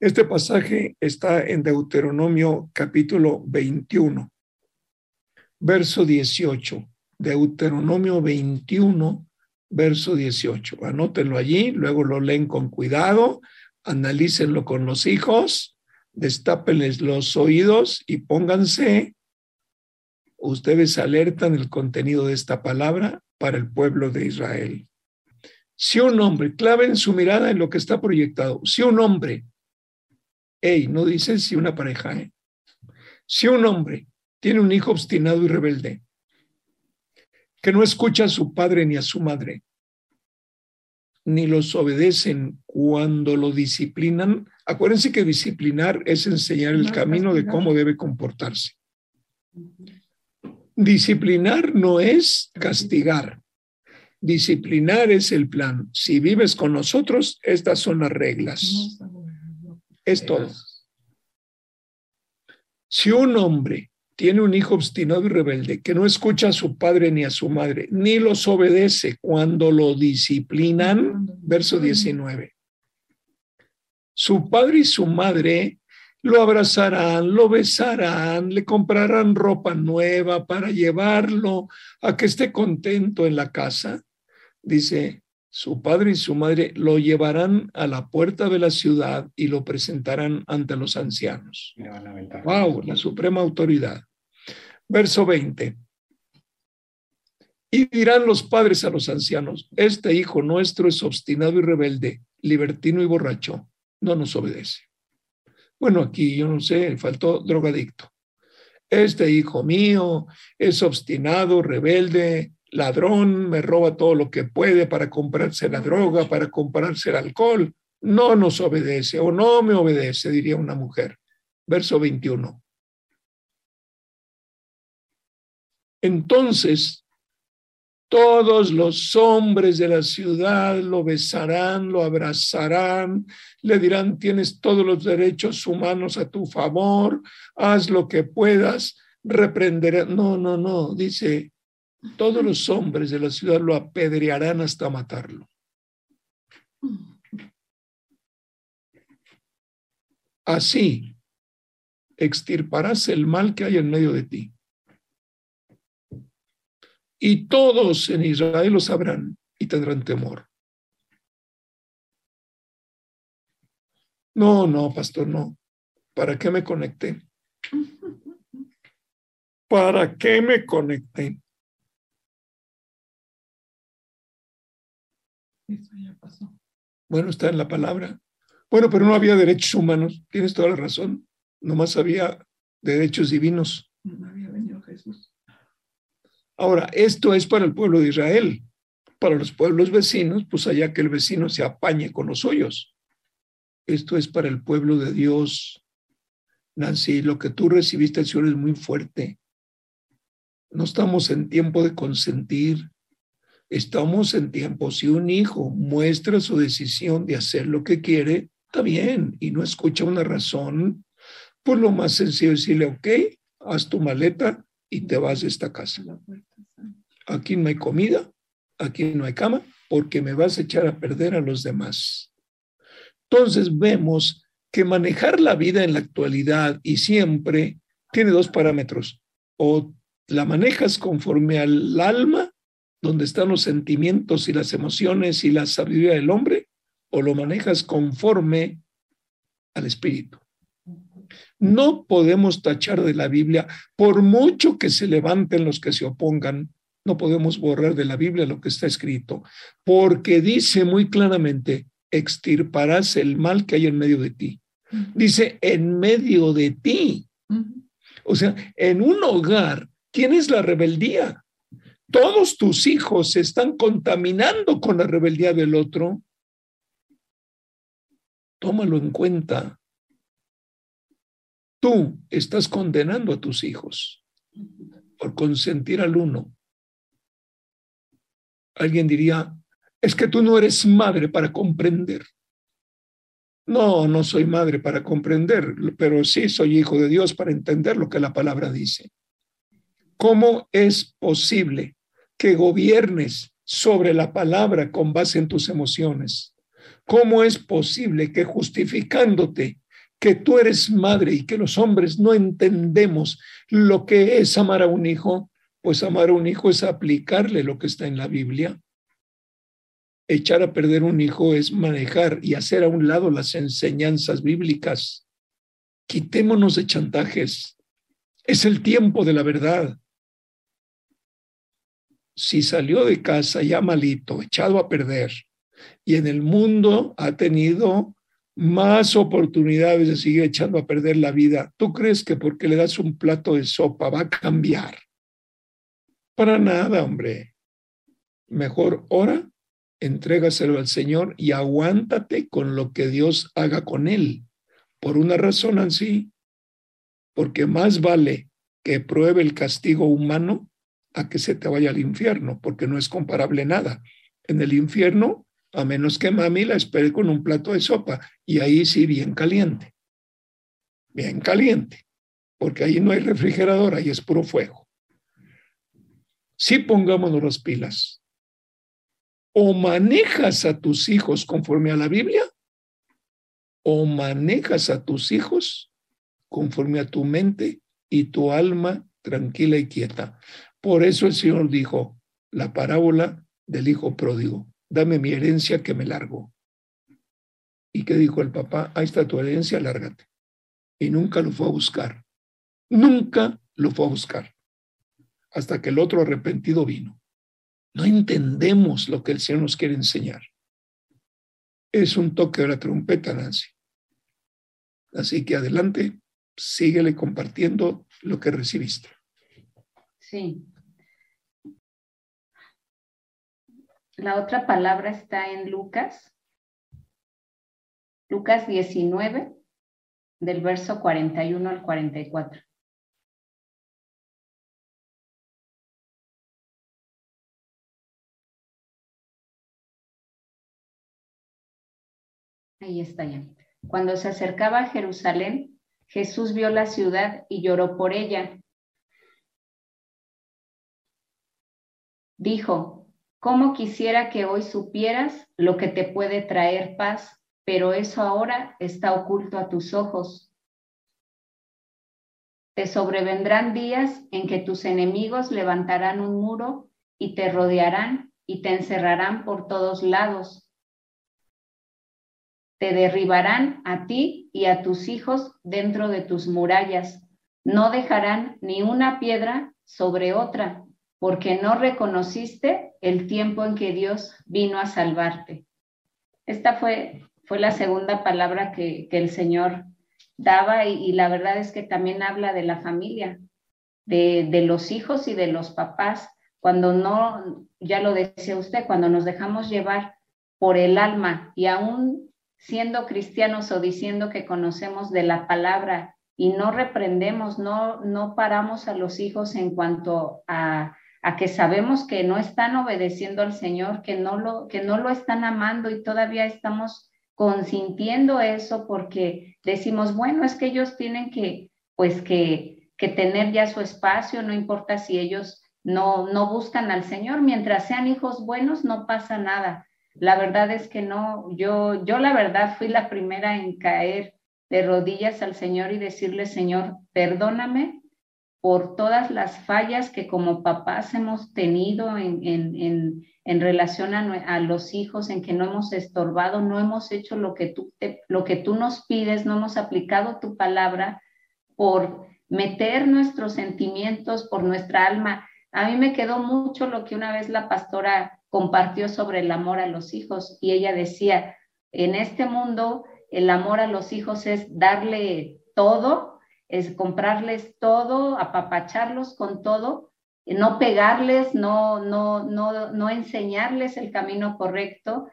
Este pasaje está en Deuteronomio capítulo 21, verso 18. Deuteronomio 21, verso 18. Anótenlo allí, luego lo leen con cuidado, analícenlo con los hijos, destápenles los oídos y pónganse, ustedes alertan el contenido de esta palabra para el pueblo de Israel. Si un hombre, claven su mirada en lo que está proyectado, si un hombre, hey, no dice si una pareja, ¿eh? si un hombre tiene un hijo obstinado y rebelde, que no escucha a su padre ni a su madre, ni los obedecen cuando lo disciplinan. Acuérdense que disciplinar es enseñar el camino de cómo debe comportarse. Disciplinar no es castigar. Disciplinar es el plan. Si vives con nosotros, estas son las reglas. Es todo. Si un hombre tiene un hijo obstinado y rebelde que no escucha a su padre ni a su madre, ni los obedece cuando lo disciplinan, verso 19. Su padre y su madre lo abrazarán, lo besarán, le comprarán ropa nueva para llevarlo a que esté contento en la casa dice, su padre y su madre lo llevarán a la puerta de la ciudad y lo presentarán ante los ancianos. Wow, la suprema autoridad. Verso 20. Y dirán los padres a los ancianos, este hijo nuestro es obstinado y rebelde, libertino y borracho, no nos obedece. Bueno, aquí yo no sé, faltó drogadicto. Este hijo mío es obstinado, rebelde, ladrón, me roba todo lo que puede para comprarse la droga, para comprarse el alcohol. No nos obedece o no me obedece, diría una mujer. Verso 21. Entonces todos los hombres de la ciudad lo besarán, lo abrazarán, le dirán, tienes todos los derechos humanos a tu favor, haz lo que puedas, reprenderé. No, no, no, dice, todos los hombres de la ciudad lo apedrearán hasta matarlo. Así extirparás el mal que hay en medio de ti y todos en Israel lo sabrán y tendrán temor. No, no, pastor, no. ¿Para qué me conecté? ¿Para qué me conecté? Eso ya pasó. Bueno, está en la palabra. Bueno, pero no había derechos humanos. Tienes toda la razón. Nomás había derechos divinos. No había venido Jesús. Ahora, esto es para el pueblo de Israel. Para los pueblos vecinos, pues allá que el vecino se apañe con los suyos. Esto es para el pueblo de Dios. Nancy, lo que tú recibiste, Señor, es muy fuerte. No estamos en tiempo de consentir. Estamos en tiempo, si un hijo muestra su decisión de hacer lo que quiere, está bien, y no escucha una razón, pues lo más sencillo es decirle, ok, haz tu maleta y te vas de esta casa aquí no hay comida, aquí no hay cama, porque me vas a echar a perder a los demás. Entonces vemos que manejar la vida en la actualidad y siempre tiene dos parámetros. O la manejas conforme al alma, donde están los sentimientos y las emociones y la sabiduría del hombre, o lo manejas conforme al espíritu. No podemos tachar de la Biblia, por mucho que se levanten los que se opongan, no podemos borrar de la Biblia lo que está escrito, porque dice muy claramente, extirparás el mal que hay en medio de ti. Dice, en medio de ti. O sea, en un hogar tienes la rebeldía. Todos tus hijos se están contaminando con la rebeldía del otro. Tómalo en cuenta. Tú estás condenando a tus hijos por consentir al uno Alguien diría, es que tú no eres madre para comprender. No, no soy madre para comprender, pero sí soy hijo de Dios para entender lo que la palabra dice. ¿Cómo es posible que gobiernes sobre la palabra con base en tus emociones? ¿Cómo es posible que justificándote que tú eres madre y que los hombres no entendemos lo que es amar a un hijo, pues amar a un hijo es aplicarle lo que está en la Biblia. Echar a perder un hijo es manejar y hacer a un lado las enseñanzas bíblicas. Quitémonos de chantajes. Es el tiempo de la verdad. Si salió de casa ya malito, echado a perder, y en el mundo ha tenido más oportunidades de seguir echando a perder la vida, ¿tú crees que porque le das un plato de sopa va a cambiar? Para nada, hombre. Mejor ora, entrégaselo al Señor y aguántate con lo que Dios haga con él. Por una razón así, porque más vale que pruebe el castigo humano a que se te vaya al infierno, porque no es comparable nada. En el infierno, a menos que mami la espere con un plato de sopa, y ahí sí bien caliente, bien caliente, porque ahí no hay refrigerador, ahí es puro fuego sí pongámonos las pilas. O manejas a tus hijos conforme a la Biblia, o manejas a tus hijos conforme a tu mente y tu alma tranquila y quieta. Por eso el Señor dijo la parábola del hijo pródigo, dame mi herencia que me largo. ¿Y qué dijo el papá? Ahí está tu herencia, lárgate. Y nunca lo fue a buscar. Nunca lo fue a buscar hasta que el otro arrepentido vino. No entendemos lo que el Señor nos quiere enseñar. Es un toque de la trompeta, Nancy. Así que adelante, síguele compartiendo lo que recibiste. Sí. La otra palabra está en Lucas. Lucas 19, del verso 41 al 44. Ahí está ya. Cuando se acercaba a Jerusalén, Jesús vio la ciudad y lloró por ella. Dijo, ¿cómo quisiera que hoy supieras lo que te puede traer paz? Pero eso ahora está oculto a tus ojos. Te sobrevendrán días en que tus enemigos levantarán un muro y te rodearán y te encerrarán por todos lados te derribarán a ti y a tus hijos dentro de tus murallas. No dejarán ni una piedra sobre otra, porque no reconociste el tiempo en que Dios vino a salvarte. Esta fue, fue la segunda palabra que, el Señor daba y, la verdad es que también habla de la familia, de, de los hijos y de los papás. Cuando no, ya lo decía usted, cuando nos dejamos llevar por el alma y aún siendo cristianos o diciendo que conocemos de la palabra y no reprendemos, no, no paramos a los hijos en cuanto a, a que sabemos que no están obedeciendo al Señor, que no, lo, que no lo están amando y todavía estamos consintiendo eso porque decimos, bueno, es que ellos tienen que, pues que, que tener ya su espacio, no importa si ellos no, no buscan al Señor, mientras sean hijos buenos, no pasa nada. La verdad es que no, yo, yo la verdad fui la primera en caer de rodillas al Señor y decirle, Señor, perdóname por todas las fallas que como papás hemos tenido en, en, en, relación a, a, los hijos, en que no hemos estorbado, no hemos hecho lo que, tú lo que tú nos pides, no hemos aplicado tu palabra por meter nuestros sentimientos, por nuestra alma. A mí me quedó mucho lo que una vez la pastora compartió sobre el amor a los hijos y ella decía, en este mundo el amor a los hijos es darle todo, es comprarles todo, apapacharlos con todo, no pegarles, no, no, no, no enseñarles el camino correcto.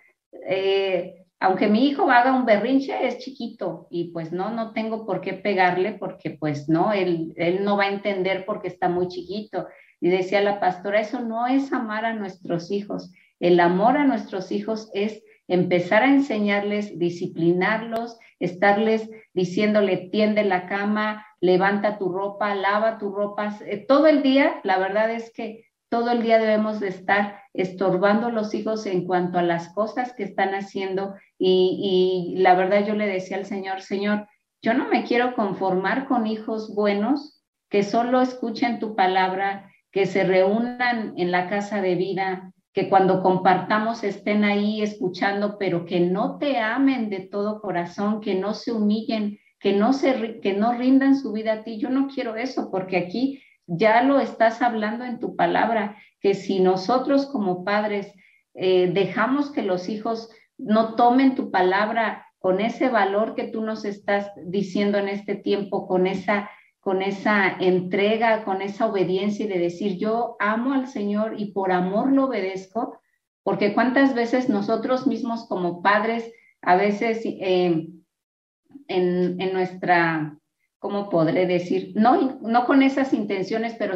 Eh, aunque mi hijo haga un berrinche, es chiquito y pues no, no tengo por qué pegarle porque pues no, él, él no va a entender porque está muy chiquito. Y decía la pastora, eso no es amar a nuestros hijos. El amor a nuestros hijos es empezar a enseñarles, disciplinarlos, estarles diciéndole, tiende la cama, levanta tu ropa, lava tu ropa. Eh, todo el día, la verdad es que todo el día debemos de estar estorbando a los hijos en cuanto a las cosas que están haciendo. Y, y la verdad yo le decía al Señor, Señor, yo no me quiero conformar con hijos buenos que solo escuchen tu palabra, que se reúnan en la casa de vida, que cuando compartamos estén ahí escuchando, pero que no te amen de todo corazón, que no se humillen, que no se que no rindan su vida a ti. Yo no quiero eso porque aquí ya lo estás hablando en tu palabra, que si nosotros como padres eh, dejamos que los hijos no tomen tu palabra con ese valor que tú nos estás diciendo en este tiempo, con esa con esa entrega, con esa obediencia y de decir, yo amo al Señor y por amor lo obedezco, porque cuántas veces nosotros mismos como padres, a veces eh, en, en, nuestra, ¿cómo podré decir? No, no con esas intenciones, pero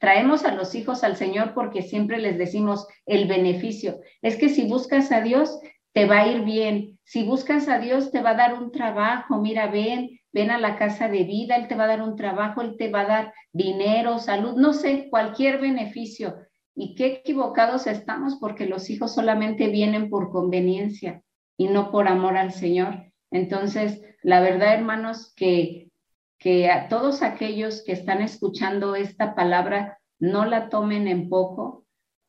traemos a los hijos al Señor porque siempre les decimos el beneficio. Es que si buscas a Dios, te va a ir bien. Si buscas a Dios, te va a dar un trabajo. Mira, ven, ven a la casa de vida, Él te va a dar un trabajo, Él te va a dar dinero, salud, no sé, cualquier beneficio. Y qué equivocados estamos porque los hijos solamente vienen por conveniencia y no por amor al Señor. Entonces, la verdad, hermanos, que, que a todos aquellos que están escuchando esta palabra, no la tomen en poco,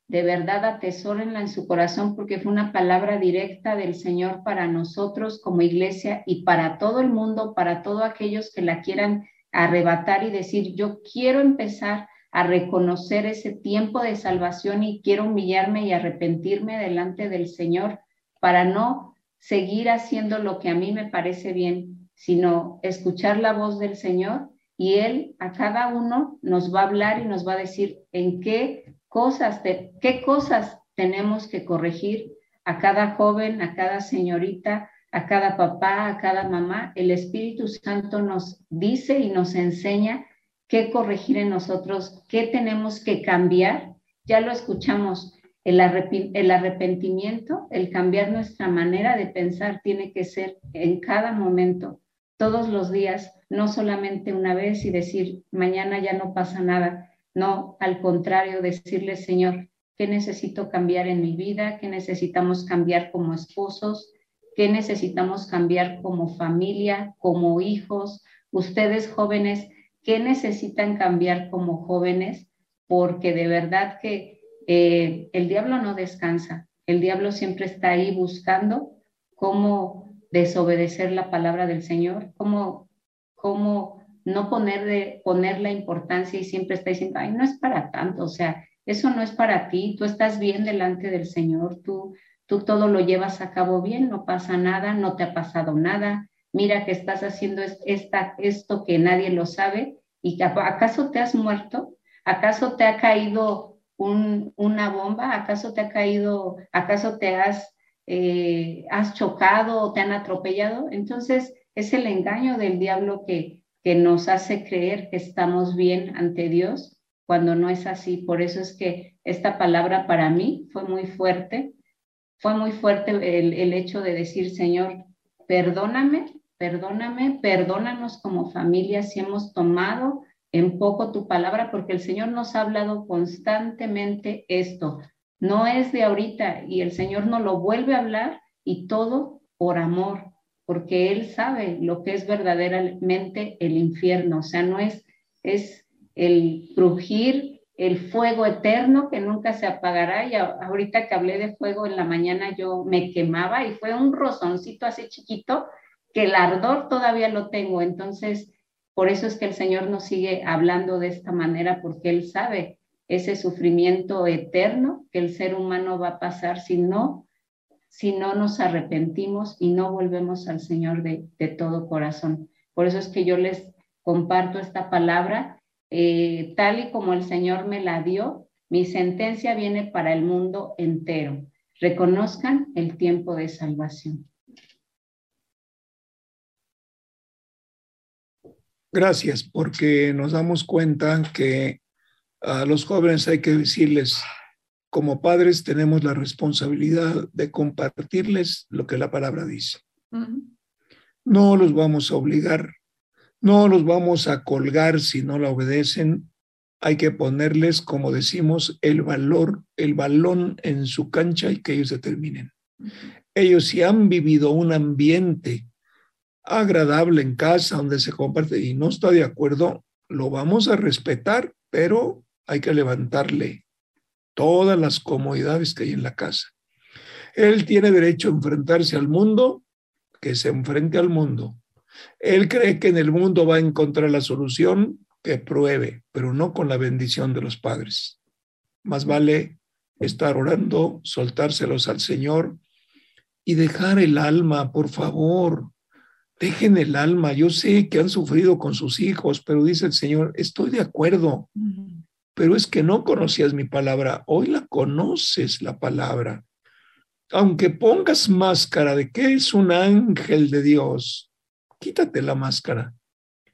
de verdad atesórenla en su corazón porque fue una palabra directa del Señor para nosotros como iglesia y para todo el mundo, para todos aquellos que la quieran arrebatar y decir, yo quiero empezar a reconocer ese tiempo de salvación y quiero humillarme y arrepentirme delante del Señor para no seguir haciendo lo que a mí me parece bien, sino escuchar la voz del Señor y Él a cada uno nos va a hablar y nos va a decir en qué cosas, qué cosas tenemos que corregir a cada joven, a cada señorita, a cada papá, a cada mamá. El Espíritu Santo nos dice y nos enseña qué corregir en nosotros, qué tenemos que cambiar. Ya lo escuchamos, el, arrepentimiento, el cambiar nuestra manera de pensar tiene que ser en cada momento, todos los días, no solamente una vez y decir, mañana ya no pasa nada. No, al contrario, decirle, Señor, ¿qué necesito cambiar en mi vida? ¿Qué necesitamos cambiar como esposos? ¿Qué necesitamos cambiar como familia, como hijos? Ustedes jóvenes, qué necesitan cambiar como jóvenes, porque de verdad que eh, el diablo no descansa, el diablo siempre está ahí buscando cómo desobedecer la palabra del Señor, cómo, cómo no poner de, poner la importancia y siempre está diciendo, ay, no es para tanto, o sea, eso no es para ti, tú estás bien delante del Señor, tú, tú todo lo llevas a cabo bien, no pasa nada, no te ha pasado nada, mira que estás haciendo esta, esto que nadie lo sabe, y acaso te has muerto, acaso te ha caído una bomba, acaso te ha caído, acaso te has, eh, has chocado o te han atropellado. Entonces es el engaño del diablo que, que nos hace creer que estamos bien ante Dios cuando no es así. Por eso es que esta palabra para mí fue muy fuerte. Fue muy fuerte el, el hecho de decir, Señor, perdóname Perdóname, perdónanos como familia si hemos tomado en poco tu palabra, porque el Señor nos ha hablado constantemente esto. No es de ahorita y el Señor nos lo vuelve a hablar y todo por amor, porque Él sabe lo que es verdaderamente el infierno. O sea, no es, es el crujir, el fuego eterno que nunca se apagará. Y ahorita que hablé de fuego en la mañana yo me quemaba y fue un rozoncito así chiquito que el ardor todavía lo tengo. Entonces, por eso es que el Señor nos sigue hablando de esta manera, porque Él sabe ese sufrimiento eterno que el ser humano va a pasar si no, si no nos arrepentimos y no volvemos al Señor de, todo corazón. Por eso es que yo les comparto esta palabra, eh, tal y como el Señor me la dio, mi sentencia viene para el mundo entero. Reconozcan el tiempo de salvación. Gracias, porque nos damos cuenta que a los jóvenes hay que decirles, como padres tenemos la responsabilidad de compartirles lo que la palabra dice. No los vamos a obligar, no los vamos a colgar si no la obedecen. Hay que ponerles, como decimos, el valor, el balón en su cancha y que ellos determinen. Ellos si han vivido un ambiente agradable en casa, donde se comparte y no está de acuerdo, lo vamos a respetar, pero hay que levantarle todas las comodidades que hay en la casa. Él tiene derecho a enfrentarse al mundo, que se enfrente al mundo. Él cree que en el mundo va a encontrar la solución, que pruebe, pero no con la bendición de los padres. Más vale estar orando, soltárselos al Señor y dejar el alma, por favor, dejen el alma. Yo sé que han sufrido con sus hijos, pero dice el Señor, estoy de acuerdo, pero es que no conocías mi palabra, hoy la conoces la palabra. Aunque pongas máscara de que es un ángel de Dios, quítate la máscara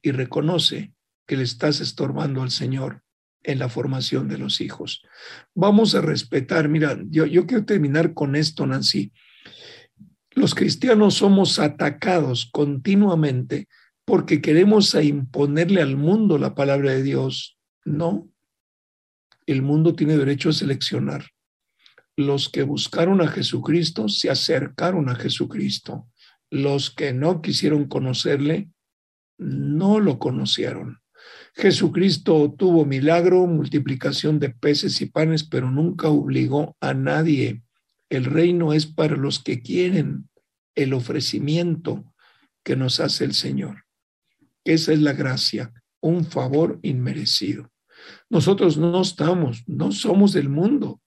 y reconoce que le estás estorbando al Señor en la formación de los hijos. Vamos a respetar, mira, yo, yo quiero terminar con esto, Nancy los cristianos somos atacados continuamente porque queremos imponerle al mundo la palabra de Dios. No, el mundo tiene derecho a seleccionar. Los que buscaron a Jesucristo se acercaron a Jesucristo. Los que no quisieron conocerle, no lo conocieron. Jesucristo tuvo milagro, multiplicación de peces y panes, pero nunca obligó a nadie el reino es para los que quieren el ofrecimiento que nos hace el Señor. Esa es la gracia, un favor inmerecido. Nosotros no estamos, no somos del mundo.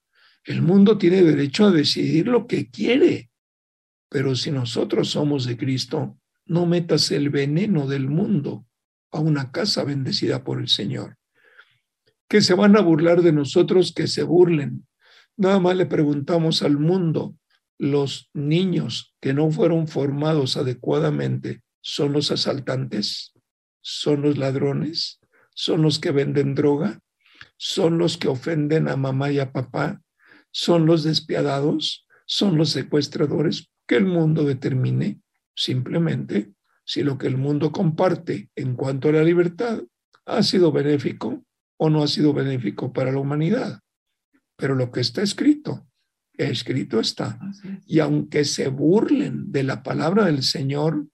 El mundo tiene derecho a decidir lo que quiere. Pero si nosotros somos de Cristo, no metas el veneno del mundo a una casa bendecida por el Señor. Que se van a burlar de nosotros, que se burlen. Nada más le preguntamos al mundo, los niños que no fueron formados adecuadamente son los asaltantes, son los ladrones, son los que venden droga, son los que ofenden a mamá y a papá, son los despiadados, son los secuestradores, que el mundo determine simplemente si lo que el mundo comparte en cuanto a la libertad ha sido benéfico o no ha sido benéfico para la humanidad. Pero lo que está escrito, escrito está. Y aunque se burlen de la palabra del Señor,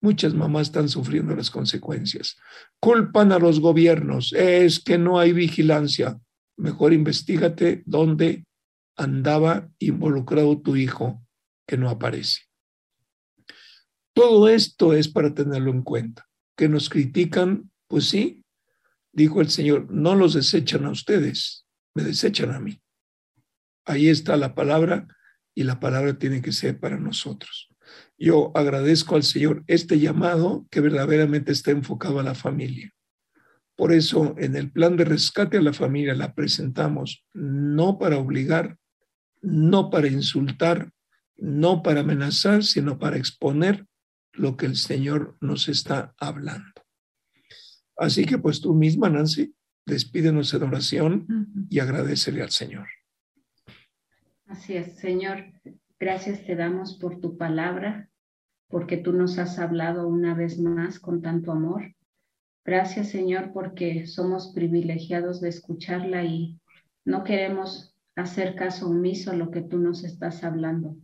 muchas mamás están sufriendo las consecuencias. Culpan a los gobiernos, es que no hay vigilancia. Mejor investigate dónde andaba involucrado tu hijo que no aparece. Todo esto es para tenerlo en cuenta. Que nos critican, pues sí, dijo el Señor, no los desechan a ustedes, me desechan a mí. Ahí está la palabra y la palabra tiene que ser para nosotros. Yo agradezco al Señor este llamado que verdaderamente está enfocado a la familia. Por eso en el plan de rescate a la familia la presentamos no para obligar, no para insultar, no para amenazar, sino para exponer lo que el Señor nos está hablando. Así que pues tú misma, Nancy, despídenos en oración y agradecele al Señor. Así es, Señor, gracias te damos por tu palabra, porque tú nos has hablado una vez más con tanto amor. Gracias, Señor, porque somos privilegiados de escucharla y no queremos hacer caso omiso a lo que tú nos estás hablando.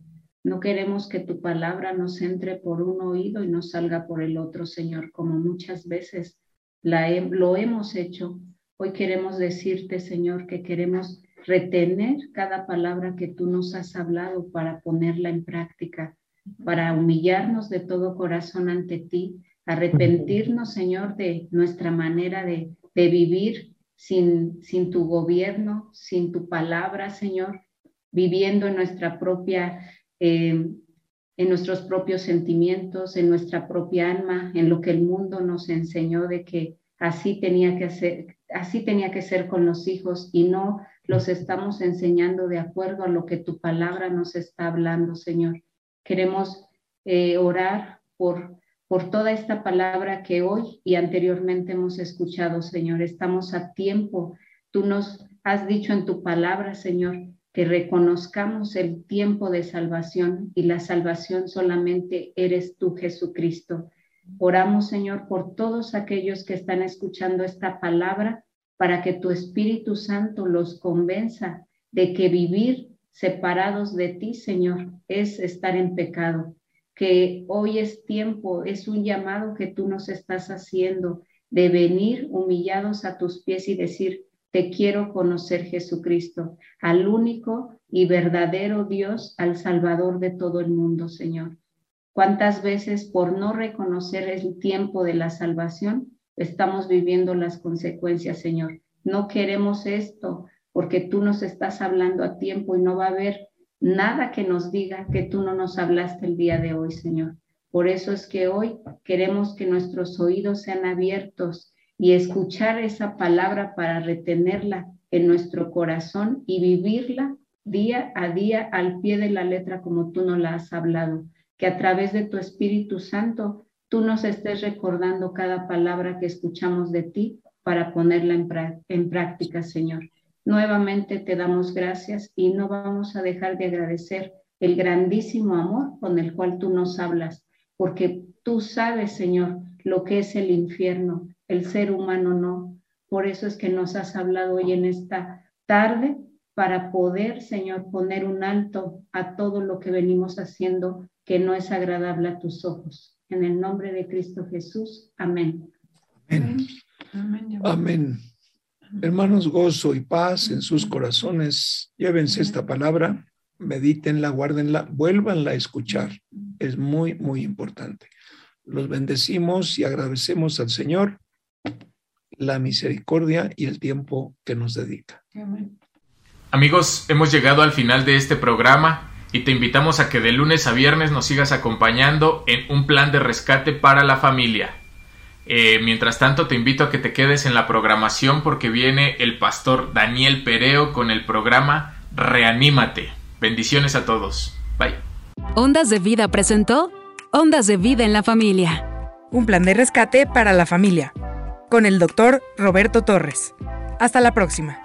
No queremos que tu palabra nos entre por un oído y nos salga por el otro, Señor, como muchas veces la lo hemos hecho. Hoy queremos decirte, Señor, que queremos retener cada palabra que tú nos has hablado para ponerla en práctica, para humillarnos de todo corazón ante ti, arrepentirnos, Señor, de nuestra manera de, de vivir sin, sin tu gobierno, sin tu palabra, Señor, viviendo en nuestra propia eh, en nuestros propios sentimientos, en nuestra propia alma, en lo que el mundo nos enseñó de que así tenía que ser, así tenía que ser con los hijos y no los estamos enseñando de acuerdo a lo que tu palabra nos está hablando, Señor. Queremos eh, orar por, por toda esta palabra que hoy y anteriormente hemos escuchado, Señor. Estamos a tiempo. Tú nos has dicho en tu palabra, Señor, que reconozcamos el tiempo de salvación y la salvación solamente eres tú, Jesucristo. Oramos, Señor, por todos aquellos que están escuchando esta palabra para que tu Espíritu Santo los convenza de que vivir separados de ti, Señor, es estar en pecado, que hoy es tiempo, es un llamado que tú nos estás haciendo de venir humillados a tus pies y decir, te quiero conocer Jesucristo, al único y verdadero Dios, al Salvador de todo el mundo, Señor. ¿Cuántas veces por no reconocer el tiempo de la salvación estamos viviendo las consecuencias, Señor? No queremos esto porque tú nos estás hablando a tiempo y no va a haber nada que nos diga que tú no nos hablaste el día de hoy, Señor. Por eso es que hoy queremos que nuestros oídos sean abiertos y escuchar esa palabra para retenerla en nuestro corazón y vivirla día a día al pie de la letra como tú nos la has hablado. Que a través de tu Espíritu Santo tú nos estés recordando cada palabra que escuchamos de ti para ponerla en, en práctica, Señor. Nuevamente te damos gracias y no vamos a dejar de agradecer el grandísimo amor con el cual tú nos hablas, porque tú sabes, Señor, lo que es el infierno, el ser humano no. Por eso es que nos has hablado hoy en esta tarde para poder, Señor, poner un alto a todo lo que venimos haciendo que no es agradable a tus ojos. En el nombre de Cristo Jesús. Amén. Amén. Amén. Hermanos, gozo y paz en sus corazones. Llévense esta palabra, medítenla, guárdenla, vuélvanla a escuchar. Es muy, muy importante. Los bendecimos y agradecemos al Señor la misericordia y el tiempo que nos dedica. Amigos, hemos llegado al final de este programa y te invitamos a que de lunes a viernes nos sigas acompañando en un plan de rescate para la familia. Eh, mientras tanto, te invito a que te quedes en la programación porque viene el pastor Daniel Pereo con el programa Reanímate. Bendiciones a todos. Bye. Ondas de Vida presentó Ondas de Vida en la Familia. Un plan de rescate para la familia. Con el doctor Roberto Torres. Hasta la próxima.